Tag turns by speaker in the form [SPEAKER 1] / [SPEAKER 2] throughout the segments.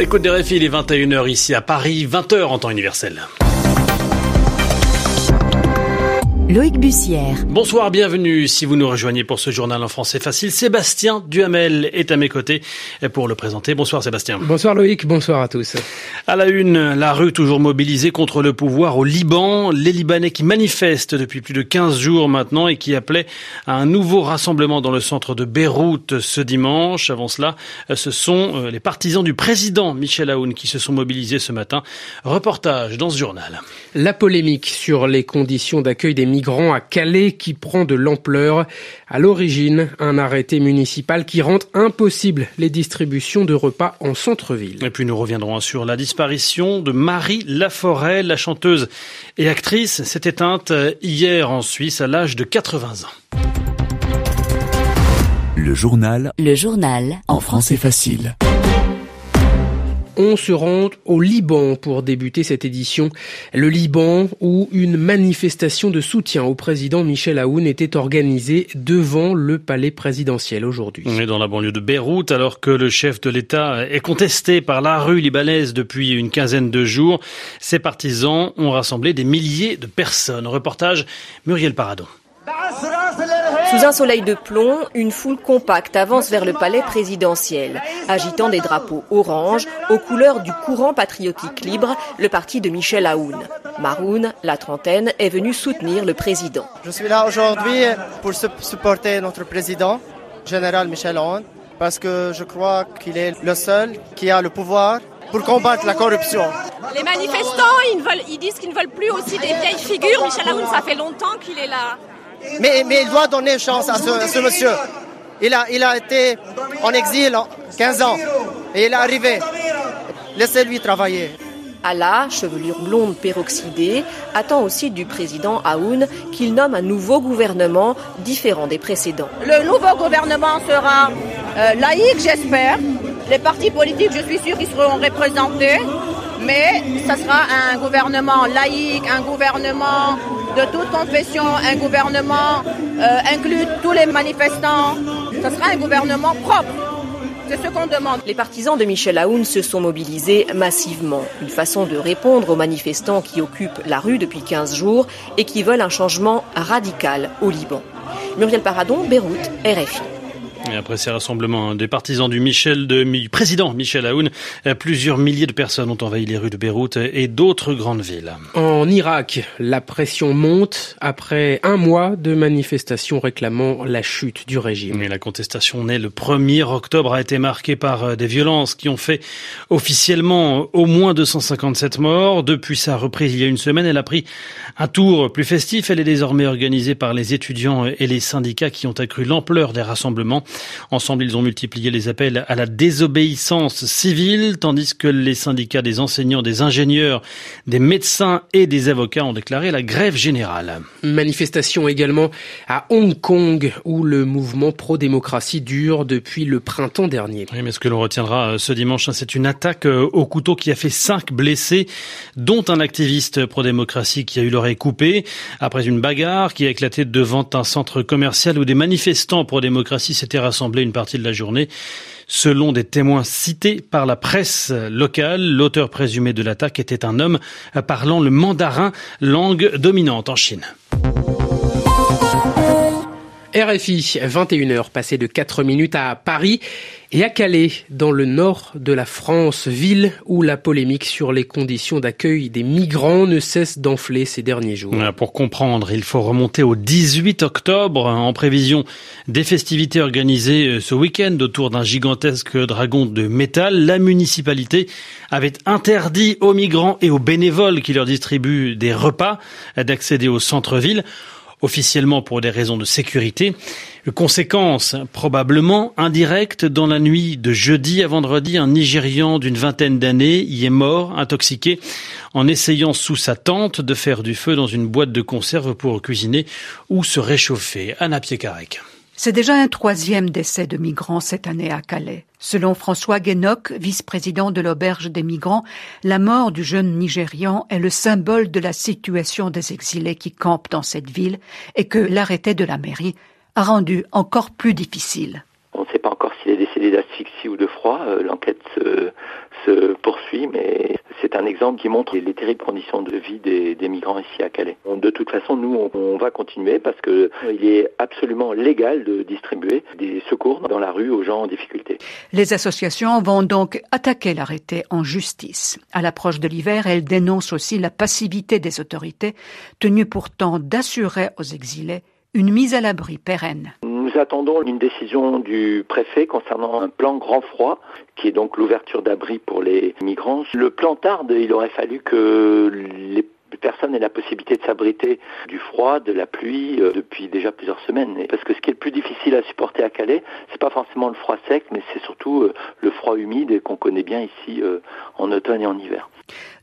[SPEAKER 1] l'écoute des il est 21h ici à Paris, 20h en temps universel.
[SPEAKER 2] Loïc Bussière.
[SPEAKER 1] Bonsoir, bienvenue. Si vous nous rejoignez pour ce journal en français facile, Sébastien Duhamel est à mes côtés pour le présenter. Bonsoir Sébastien.
[SPEAKER 3] Bonsoir Loïc, bonsoir à tous.
[SPEAKER 1] À la une, la rue toujours mobilisée contre le pouvoir au Liban. Les Libanais qui manifestent depuis plus de 15 jours maintenant et qui appelaient à un nouveau rassemblement dans le centre de Beyrouth ce dimanche. Avant cela, ce sont euh, les partisans du président Michel Aoun qui se sont mobilisés ce matin. Reportage dans ce journal.
[SPEAKER 3] La polémique sur les conditions d'accueil des migrants migrants à Calais qui prend de l'ampleur. À l'origine, un arrêté municipal qui rend impossible les distributions de repas en centre-ville.
[SPEAKER 1] Et puis nous reviendrons sur la disparition de Marie Laforêt, la chanteuse et actrice, s'est éteinte hier en Suisse à l'âge de 80 ans.
[SPEAKER 2] Le journal. Le journal. En français facile.
[SPEAKER 3] On se rend au Liban pour débuter cette édition. Le Liban où une manifestation de soutien au président Michel Aoun était organisée devant le palais présidentiel aujourd'hui.
[SPEAKER 1] On est dans la banlieue de Beyrouth alors que le chef de l'État est contesté par la rue libanaise depuis une quinzaine de jours. Ses partisans ont rassemblé des milliers de personnes. Reportage Muriel Paradon.
[SPEAKER 4] Sous un soleil de plomb, une foule compacte avance vers le palais présidentiel, agitant des drapeaux orange aux couleurs du courant patriotique libre, le parti de Michel Aoun. Maroun, la trentaine, est venu soutenir le président.
[SPEAKER 5] Je suis là aujourd'hui pour supporter notre président, général Michel Aoun, parce que je crois qu'il est le seul qui a le pouvoir pour combattre la corruption.
[SPEAKER 6] Les manifestants, ils, veulent, ils disent qu'ils ne veulent plus aussi des vieilles figures. Michel Aoun, ça fait longtemps qu'il est là.
[SPEAKER 5] Mais, mais, il doit donner chance à ce, monsieur. Il a, il a été en exil 15 ans et il est arrivé. Laissez-lui travailler.
[SPEAKER 4] Allah, chevelure blonde peroxydée, attend aussi du président Aoun qu'il nomme un nouveau gouvernement différent des précédents.
[SPEAKER 7] Le nouveau gouvernement sera euh, laïque, j'espère. Les partis politiques, je suis sûr qu'ils seront représentés. Mais ce sera un gouvernement laïque, un gouvernement de toute confession, un gouvernement euh, inclut tous les manifestants. Ce sera un gouvernement propre. C'est ce qu'on demande.
[SPEAKER 4] Les partisans de Michel Aoun se sont mobilisés massivement. Une façon de répondre aux manifestants qui occupent la rue depuis 15 jours et qui veulent un changement radical au Liban. Muriel Paradon, Beyrouth, RFI.
[SPEAKER 1] Et après ces rassemblements des partisans du, Michel, de, président Michel Aoun, euh, plusieurs milliers de personnes ont envahi les rues de Beyrouth et d'autres grandes villes.
[SPEAKER 3] En Irak, la pression monte après un mois de manifestations réclamant la chute du régime.
[SPEAKER 1] Et la contestation née le 1er octobre a été marquée par euh, des violences qui ont fait officiellement au moins 257 morts. Depuis sa reprise il y a une semaine, elle a pris un tour plus festif. Elle est désormais organisée par les étudiants et les syndicats qui ont accru l'ampleur des rassemblements. Ensemble, ils ont multiplié les appels à la désobéissance civile, tandis que les syndicats des enseignants, des ingénieurs, des médecins et des avocats ont déclaré la grève générale.
[SPEAKER 3] Manifestation également à Hong Kong, où le mouvement pro-démocratie dure depuis le printemps dernier.
[SPEAKER 1] Oui, mais ce que l'on retiendra euh, ce dimanche, hein, c'est une attaque euh, au couteau qui a fait cinq blessés, dont un activiste pro-démocratie qui a eu l'oreille coupée après une bagarre qui a éclaté devant un centre commercial où des manifestants pro-démocratie s'étaient rassemblé une partie de la journée. Selon des témoins cités par la presse locale, l'auteur présumé de l'attaque était un homme parlant le mandarin, langue dominante en Chine.
[SPEAKER 3] RFI, 21h, passé de 4 minutes à Paris et à Calais, dans le nord de la France, ville où la polémique sur les conditions d'accueil des migrants ne cesse d'enfler ces derniers jours.
[SPEAKER 1] Pour comprendre, il faut remonter au 18 octobre, en prévision des festivités organisées euh, ce week-end autour d'un gigantesque dragon de métal. La municipalité avait interdit aux migrants et aux bénévoles qui leur distribuent des repas d'accéder au centre-ville officiellement pour des raisons de sécurité. Conséquence probablement indirecte, dans la nuit de jeudi à vendredi, un Nigérian d'une vingtaine d'années y est mort, intoxiqué, en essayant sous sa tente de faire du feu dans une boîte de conserve pour cuisiner ou se réchauffer. Anna Piekarek.
[SPEAKER 8] C'est déjà un troisième décès de migrants cette année à Calais. Selon François Guénoc, vice-président de l'auberge des migrants, la mort du jeune Nigérian est le symbole de la situation des exilés qui campent dans cette ville et que l'arrêté de la mairie a rendu encore plus difficile.
[SPEAKER 9] On ne sait pas encore s'il est décédé d'asphyxie ou de froid. L'enquête se, poursuit, mais c'est un exemple qui montre les, terribles conditions de vie des, migrants ici à Calais. De toute façon, nous, on, va continuer parce qu'il est absolument légal de distribuer des secours dans la rue aux gens en difficulté.
[SPEAKER 8] Les associations vont donc attaquer l'arrêté en justice. À l'approche de l'hiver, elles dénoncent aussi la passivité des autorités, tenues pourtant d'assurer aux exilés une mise à l'abri pérenne.
[SPEAKER 9] Nous attendons une décision du préfet concernant un plan grand froid, qui est donc l'ouverture d'abri pour les migrants. Le plan tarde, il aurait fallu que les personne n'ait la possibilité de s'abriter du froid, de la pluie euh, depuis déjà plusieurs semaines. Parce que ce qui est le plus difficile à supporter à Calais, c'est pas forcément le froid sec, mais c'est surtout euh, le froid humide qu'on connaît bien ici euh, en automne et en hiver.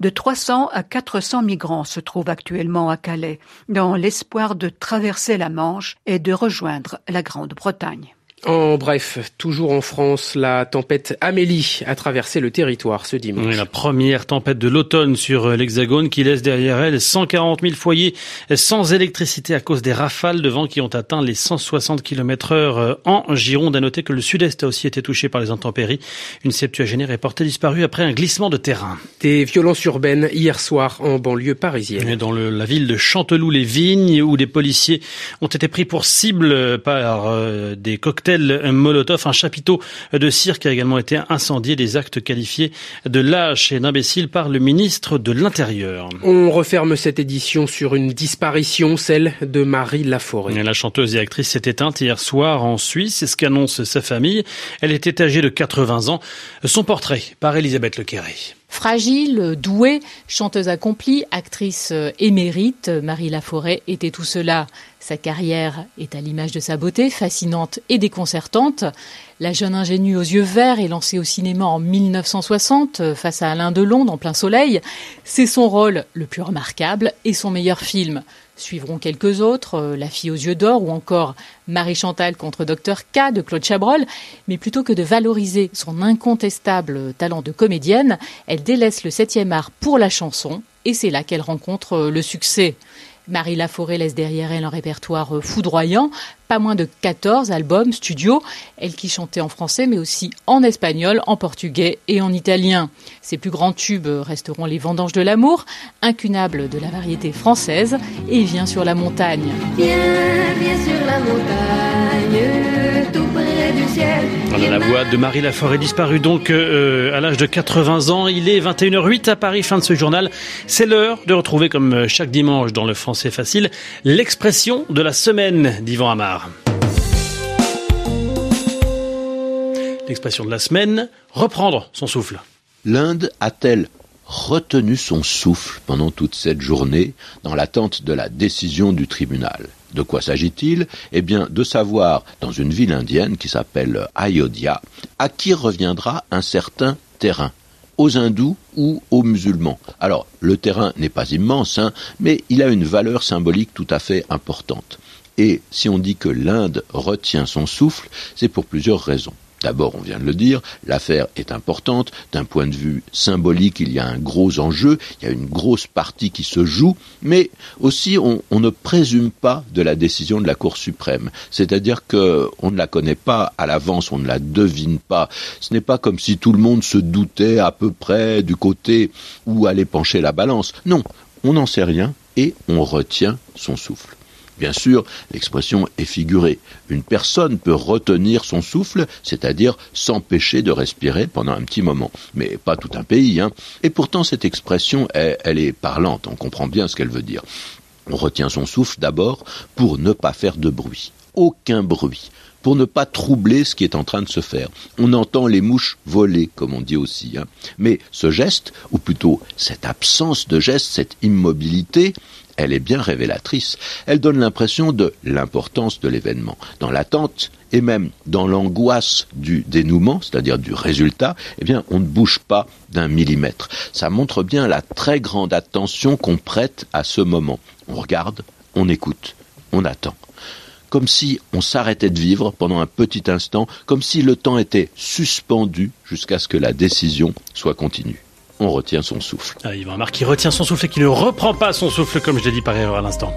[SPEAKER 8] De 300 à 400 migrants se trouvent actuellement à Calais, dans l'espoir de traverser la Manche et de rejoindre la Grande-Bretagne.
[SPEAKER 3] En bref, toujours en France, la tempête Amélie a traversé le territoire ce dimanche.
[SPEAKER 1] la première tempête de l'automne sur euh, l'Hexagone qui laisse derrière elle 140 000 foyers sans électricité à cause des rafales de vent qui ont atteint les 160 km heure euh, en Gironde. À noter que le sud-est a aussi été touché par les intempéries. Une septuagénaire est portée disparue après un glissement de terrain.
[SPEAKER 3] Des violences urbaines hier soir en banlieue parisienne.
[SPEAKER 1] dans la ville de Chanteloup-les-Vignes où des policiers ont été pris pour cible par euh, des cocktails tel Molotov. Un chapiteau de cirque a également été incendié. Des actes qualifiés de lâches et d'imbéciles par le ministre de l'Intérieur.
[SPEAKER 3] On referme cette édition sur une disparition, celle de Marie Laforêt.
[SPEAKER 1] La chanteuse et actrice s'est éteinte hier soir en Suisse. C'est ce qu'annonce sa famille. Elle était âgée de 80 ans. Son portrait par Elisabeth Lequeré.
[SPEAKER 10] Fragile, douée, chanteuse accomplie, actrice émérite, Marie Laforêt était tout cela. Sa carrière est à l'image de sa beauté, fascinante et déconcertante. La jeune ingénue aux yeux verts est lancée au cinéma en 1960 face à Alain Delon en plein soleil. C'est son rôle le plus remarquable et son meilleur film. Suivront quelques autres, euh, La fille aux yeux d'or ou encore Marie Chantal contre Dr K de Claude Chabrol. Mais plutôt que de valoriser son incontestable talent de comédienne, elle délaisse le septième art pour la chanson et c'est là qu'elle rencontre euh, le succès. Marie Laforêt laisse derrière elle un répertoire euh, foudroyant, pas moins de 14 albums studio, elle qui chantait en français mais aussi en espagnol, en portugais et en italien. Ses plus grands tubes resteront Les Vendanges de l'amour, incunables de la variété française, et montagne.
[SPEAKER 1] Viens, sur la montagne, tout près du ciel. la voix de Marie Laforêt disparue donc euh, à l'âge de 80 ans. Il est 21h08 à Paris, fin de ce journal. C'est l'heure de retrouver comme euh, chaque dimanche dans le français facile l'expression de la semaine d'Yvan Amar. L'expression de la semaine, reprendre son souffle.
[SPEAKER 11] L'Inde a-t-elle retenu son souffle pendant toute cette journée dans l'attente de la décision du tribunal de quoi s'agit-il? Eh bien, de savoir, dans une ville indienne qui s'appelle Ayodhya, à qui reviendra un certain terrain aux hindous ou aux musulmans. Alors, le terrain n'est pas immense, hein, mais il a une valeur symbolique tout à fait importante. Et si on dit que l'Inde retient son souffle, c'est pour plusieurs raisons. D'abord, on vient de le dire, l'affaire est importante. D'un point de vue symbolique, il y a un gros enjeu, il y a une grosse partie qui se joue, mais aussi on, ne présume pas de la décision de la Cour suprême. C'est-à-dire qu'on ne la connaît pas à l'avance, on ne la devine pas. Ce n'est pas comme si tout le monde se doutait à peu près du côté où allait pencher la balance. Non, on n'en sait rien et on retient son souffle. Bien sûr, l'expression est figurée. Une personne peut retenir son souffle, c'est-à-dire s'empêcher de respirer pendant un petit moment. Mais pas tout un pays. Hein. Et pourtant, cette expression, elle est parlante. On comprend bien ce qu'elle veut dire. On retient son souffle d'abord pour ne pas faire de bruit. Aucun bruit pour ne pas troubler ce qui est en train de se faire. On entend les mouches voler, comme on dit aussi. Hein. Mais ce geste, ou plutôt cette absence de geste, cette immobilité, elle est bien révélatrice. Elle donne l'impression de l'importance de l'événement. Dans l'attente et même dans l'angoisse du dénouement, c'est-à-dire du résultat, eh bien, on ne bouge pas d'un millimètre. Ça montre bien la très grande attention qu'on prête à ce moment. On regarde, on écoute, on attend. Comme si on s'arrêtait de vivre pendant un petit instant, comme si le temps était suspendu jusqu'à ce que la décision soit continue on retient son souffle.
[SPEAKER 1] Ah, Yvan Amar qui retient son souffle et qui ne reprend pas son souffle, comme je l'ai dit par erreur à l'instant.